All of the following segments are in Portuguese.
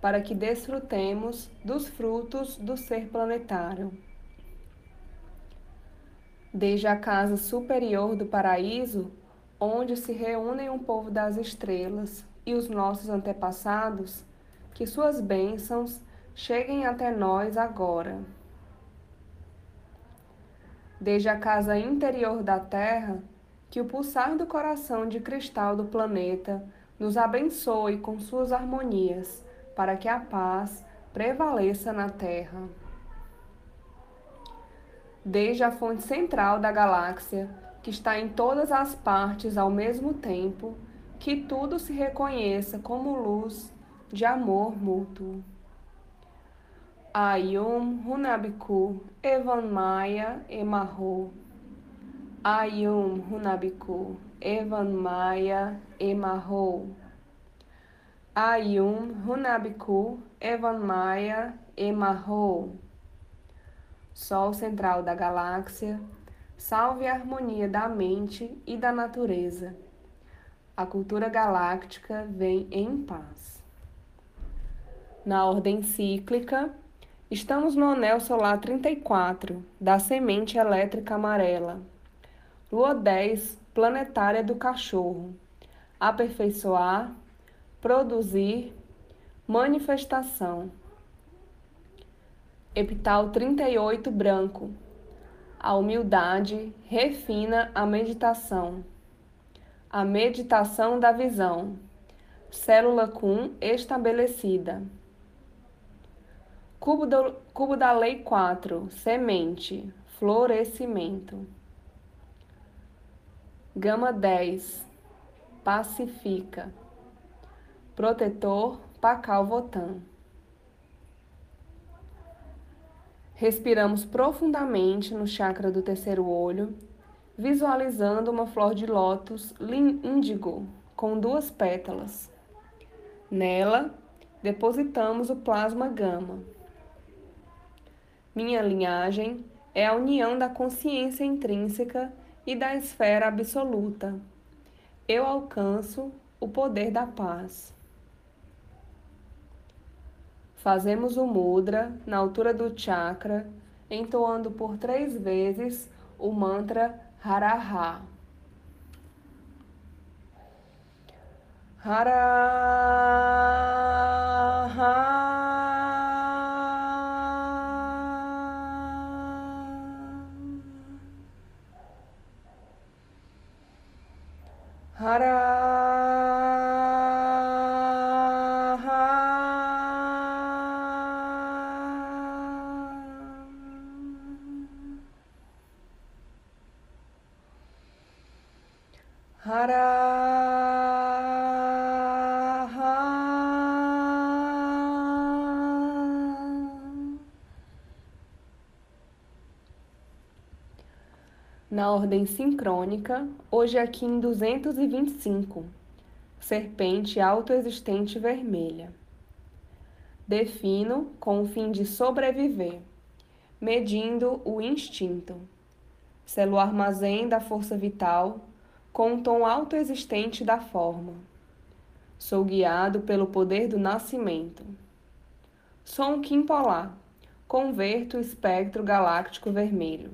para que desfrutemos dos frutos do ser planetário. Desde a casa superior do paraíso, onde se reúnem o povo das estrelas e os nossos antepassados, que suas bênçãos cheguem até nós agora. Desde a casa interior da Terra, que o pulsar do coração de cristal do planeta nos abençoe com suas harmonias, para que a paz prevaleça na Terra. Desde a fonte central da galáxia, que está em todas as partes ao mesmo tempo, que tudo se reconheça como luz de amor mútuo. Ayum Hunabiku Evan Maya Emarro. Ayum Hunabiku Evan Maya Emarro. Ayum Hunabiku Evan Maya Emarro. Sol central da galáxia, salve a harmonia da mente e da natureza. A cultura galáctica vem em paz. Na ordem cíclica, estamos no anel solar 34 da semente elétrica amarela. Lua 10, planetária do cachorro. Aperfeiçoar, produzir, manifestação. Epital 38 branco. A humildade refina a meditação. A meditação da visão. Célula cum estabelecida. Cubo, do, cubo da Lei 4. Semente. Florescimento. Gama 10. Pacifica. Protetor Pacal Votan. Respiramos profundamente no chakra do terceiro olho, visualizando uma flor de lótus índigo com duas pétalas. Nela, depositamos o plasma gama. Minha linhagem é a união da consciência intrínseca e da esfera absoluta. Eu alcanço o poder da paz. Fazemos o mudra na altura do chakra, entoando por três vezes o mantra Haraha. Haraha. Na ordem sincrônica, hoje aqui em 225, serpente autoexistente vermelha. Defino com o fim de sobreviver, medindo o instinto. Selo armazém da força vital com o tom autoexistente da forma. Sou guiado pelo poder do nascimento. Sou um Kim polar, converto o espectro galáctico vermelho.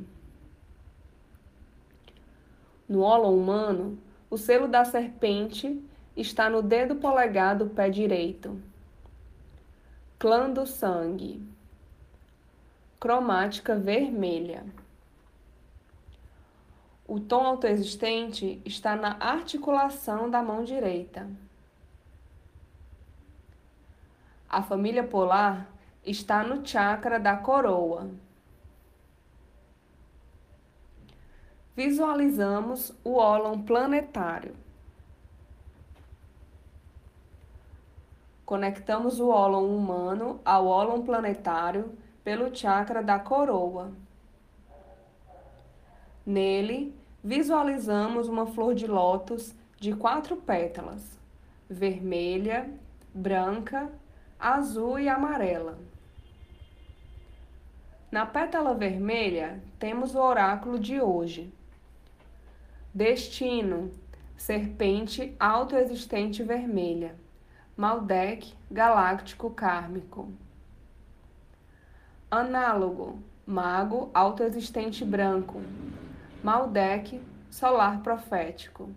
No holo humano, o selo da serpente está no dedo polegar do pé direito. Clã do sangue. cromática vermelha. O tom autoexistente está na articulação da mão direita. A família polar está no chakra da coroa. Visualizamos o ólon planetário. Conectamos o ólon humano ao ólon planetário pelo chakra da coroa. Nele, visualizamos uma flor de lótus de quatro pétalas: vermelha, branca, azul e amarela. Na pétala vermelha, temos o oráculo de hoje. Destino: serpente autoexistente vermelha. Maldek galáctico kármico. Análogo: mago autoexistente branco. Maldek solar profético.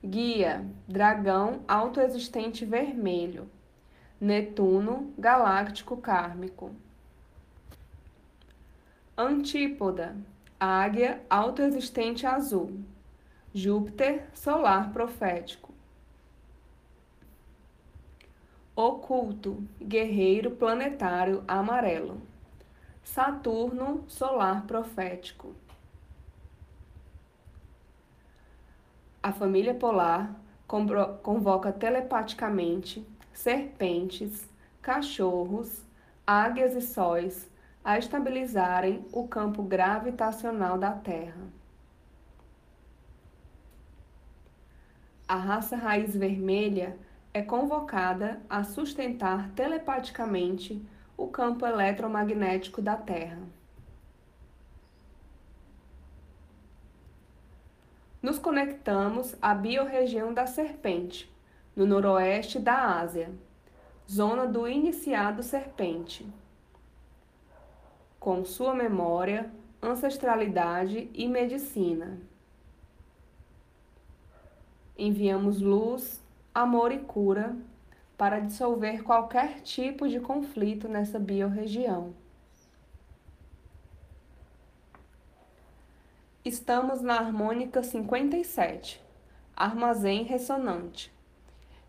Guia: dragão autoexistente vermelho. Netuno galáctico kármico. Antípoda: águia autoexistente azul. Júpiter solar profético. Oculto, guerreiro planetário amarelo. Saturno solar profético. A família polar convoca telepaticamente serpentes, cachorros, águias e sóis a estabilizarem o campo gravitacional da Terra. A raça raiz vermelha é convocada a sustentar telepaticamente o campo eletromagnético da Terra. Nos conectamos à biorregião da Serpente, no noroeste da Ásia, zona do iniciado Serpente, com sua memória, ancestralidade e medicina. Enviamos luz, amor e cura para dissolver qualquer tipo de conflito nessa biorregião. Estamos na harmônica 57, armazém ressonante.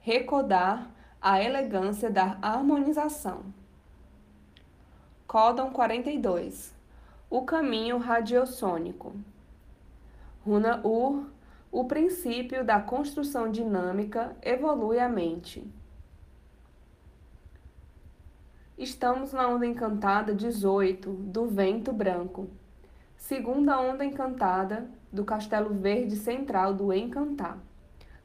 Recordar a elegância da harmonização. Códon 42, o caminho radiosônico. Runa Ur o princípio da construção dinâmica evolui a mente. Estamos na onda encantada 18 do vento branco, segunda onda encantada do castelo verde central do encantar.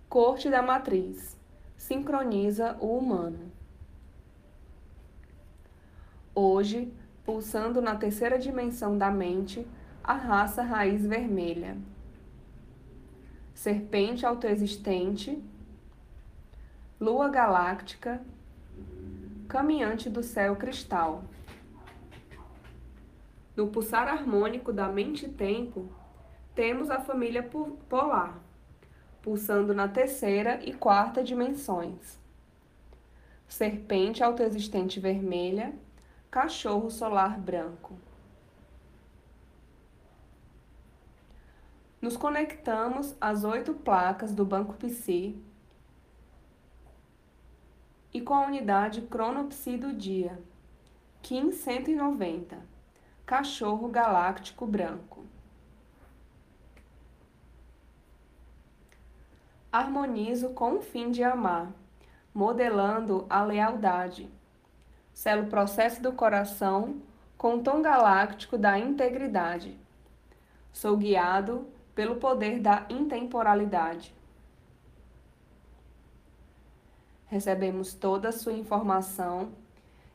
Corte da matriz sincroniza o humano. Hoje, pulsando na terceira dimensão da mente, a raça raiz vermelha serpente autoexistente, lua galáctica, caminhante do céu cristal. No pulsar harmônico da mente-tempo, temos a família polar, pulsando na terceira e quarta dimensões. Serpente autoexistente vermelha, cachorro solar branco. Nos conectamos às oito placas do Banco Psi e com a unidade Cronopsi do dia, Kim 190, Cachorro Galáctico Branco. Harmonizo com o fim de amar, modelando a lealdade. Selo o processo do coração com o tom galáctico da integridade. Sou guiado pelo poder da intemporalidade. Recebemos toda a sua informação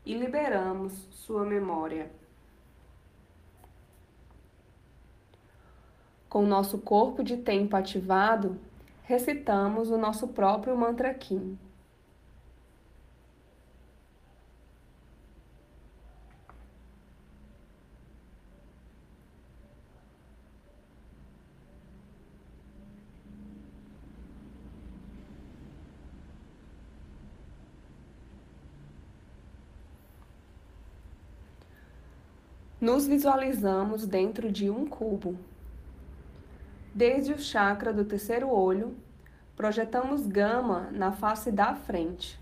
e liberamos sua memória. Com nosso corpo de tempo ativado, recitamos o nosso próprio mantra Kim. Nos visualizamos dentro de um cubo. Desde o chakra do terceiro olho, projetamos gama na face da frente.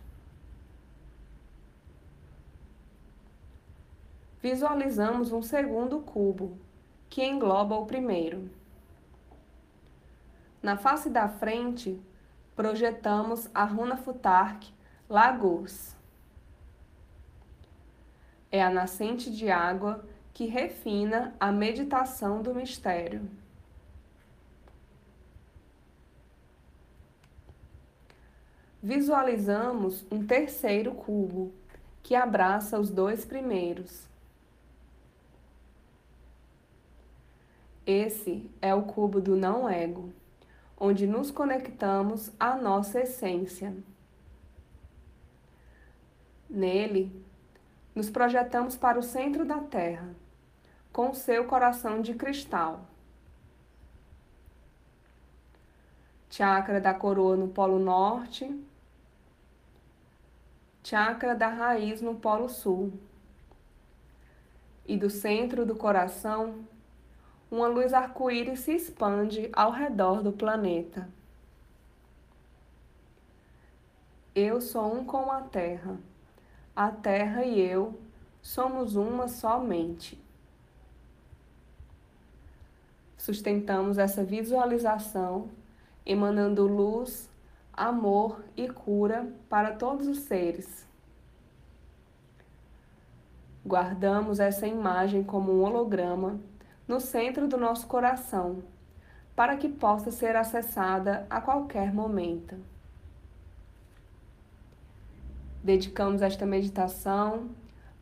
Visualizamos um segundo cubo, que engloba o primeiro. Na face da frente, projetamos a runa Futark Lagos. É a nascente de água que refina a meditação do mistério. Visualizamos um terceiro cubo que abraça os dois primeiros. Esse é o cubo do não-ego, onde nos conectamos à nossa essência. Nele, nos projetamos para o centro da Terra com seu coração de cristal. Chakra da coroa no polo norte, chakra da raiz no polo sul. E do centro do coração, uma luz arco-íris se expande ao redor do planeta. Eu sou um com a Terra. A Terra e eu somos uma somente sustentamos essa visualização, emanando luz, amor e cura para todos os seres. Guardamos essa imagem como um holograma no centro do nosso coração, para que possa ser acessada a qualquer momento. Dedicamos esta meditação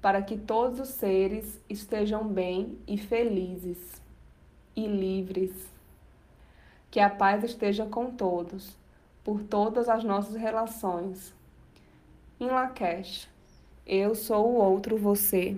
para que todos os seres estejam bem e felizes e livres. Que a paz esteja com todos, por todas as nossas relações. Em Lakesh, eu sou o outro você.